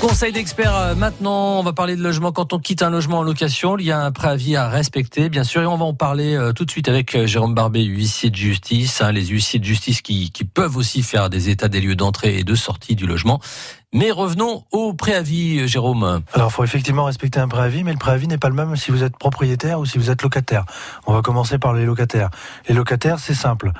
Conseil d'experts euh, maintenant, on va parler de logement. Quand on quitte un logement en location, il y a un préavis à respecter, bien sûr, et on va en parler euh, tout de suite avec euh, Jérôme Barbet, huissier de justice, hein, les huissiers de justice qui, qui peuvent aussi faire des états des lieux d'entrée et de sortie du logement. Mais revenons au préavis, Jérôme. Alors, il faut effectivement respecter un préavis, mais le préavis n'est pas le même si vous êtes propriétaire ou si vous êtes locataire. On va commencer par les locataires. Les locataires, c'est simple.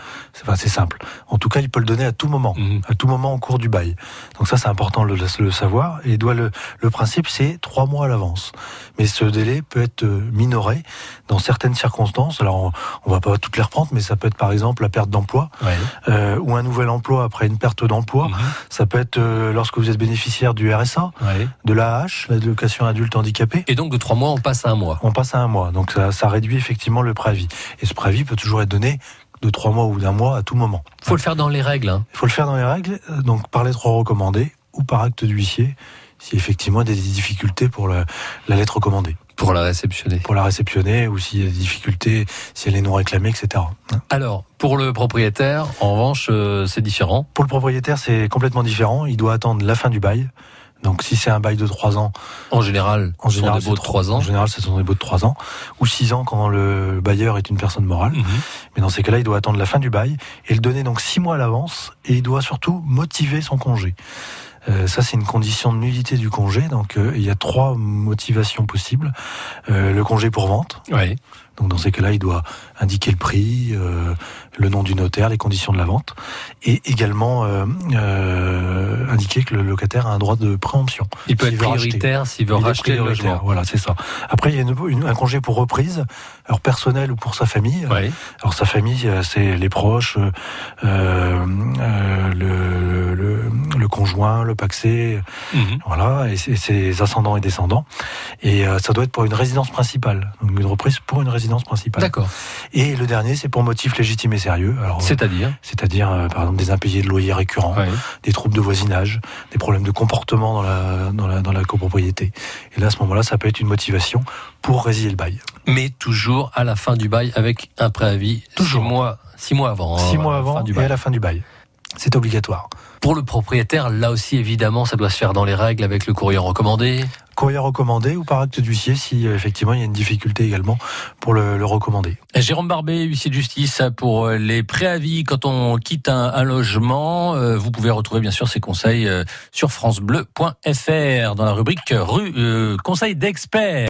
Enfin, c'est simple. En tout cas, il peut le donner à tout moment, Mhm. à tout moment au cours du bail. Donc ça, c'est important de le, le savoir. Et doit le, le principe, c'est trois mois à l'avance. Mais ce délai peut être euh, minoré dans certaines circonstances. Alors, on, on va pas toutes les reprendre, mais ça peut être par exemple la perte d'emploi Ouais. euh, ou un nouvel emploi après une perte d'emploi. Mhm. Ça peut être euh, lorsque vous êtes bénéficiaire du RSA, de l'AH, l'allocation adulte handicapé. Et donc de trois mois, on passe à un mois. On passe à un mois, donc ça, ça réduit effectivement le préavis. Et ce préavis peut toujours être donné de trois mois ou d'un mois à tout moment. Faut le faire dans les règles. Hein. Il faut le faire dans les règles, donc par lettre recommandée ou par acte d'huissier, si effectivement il y a des difficultés pour la, la lettre recommandée, pour la réceptionner. pour la réceptionner ou s'il y a des difficultés, si elle est non réclamée, etc. Alors, pour le propriétaire, en revanche, euh, c'est différent. Pour le propriétaire, c'est complètement différent. Il doit attendre la fin du bail. Donc si c'est un bail de trois ans, En général, en ce sont général, des de c'est trois ans. En général, ce sont des baux de trois ans ou six ans quand le bailleur est une personne morale. Mhm. Mais dans ces cas-là, il doit attendre la fin du bail et le donner donc six mois à l'avance et il doit surtout motiver son congé. Euh, ça, c'est une condition de nullité du congé. Donc, euh, il y a trois motivations possibles. Euh, le congé pour vente. Ouais. Donc, dans ces cas-là, il doit indiquer le prix, le nom du notaire, les conditions de la vente, et également indiquer que le locataire a un droit de préemption. Il peut être prioritaire s'il veut racheter le logement. Voilà, c'est ça. Après, il y a une- une- un congé pour reprise, alors personnel ou pour sa famille. Ouais. Alors sa famille, c'est les proches, le, le, le conjoint, le paxé, Mhm. voilà, et ses, ascendants et descendants. Et euh, ça doit être pour une résidence principale, donc une reprise pour une résidence principale. D'accord. Et le dernier, c'est pour motif légitime et sérieux. C'est-à-dire c'est-à-dire, euh, par exemple, des impayés de loyer récurrents, des troubles de voisinage, des problèmes de comportement dans la, dans la, dans la copropriété. Et là, à ce moment-là, ça peut être une motivation pour résilier le bail. Mais toujours à la fin du bail avec un préavis. Toujours. Six mois, six mois avant. Six hein, mois avant et à la fin du bail. C'est obligatoire. Pour le propriétaire, là aussi, évidemment, ça doit se faire dans les règles avec le courrier recommandé. Courrier recommandé ou par acte d'huissier si euh, effectivement il y a une difficulté également pour le, le recommander. Jérôme Barbet, huissier de justice, pour euh, les préavis quand on quitte un, un logement. Euh, Vous pouvez retrouver bien sûr ces conseils euh, sur francebleu.fr dans la rubrique rue euh, conseil d'experts.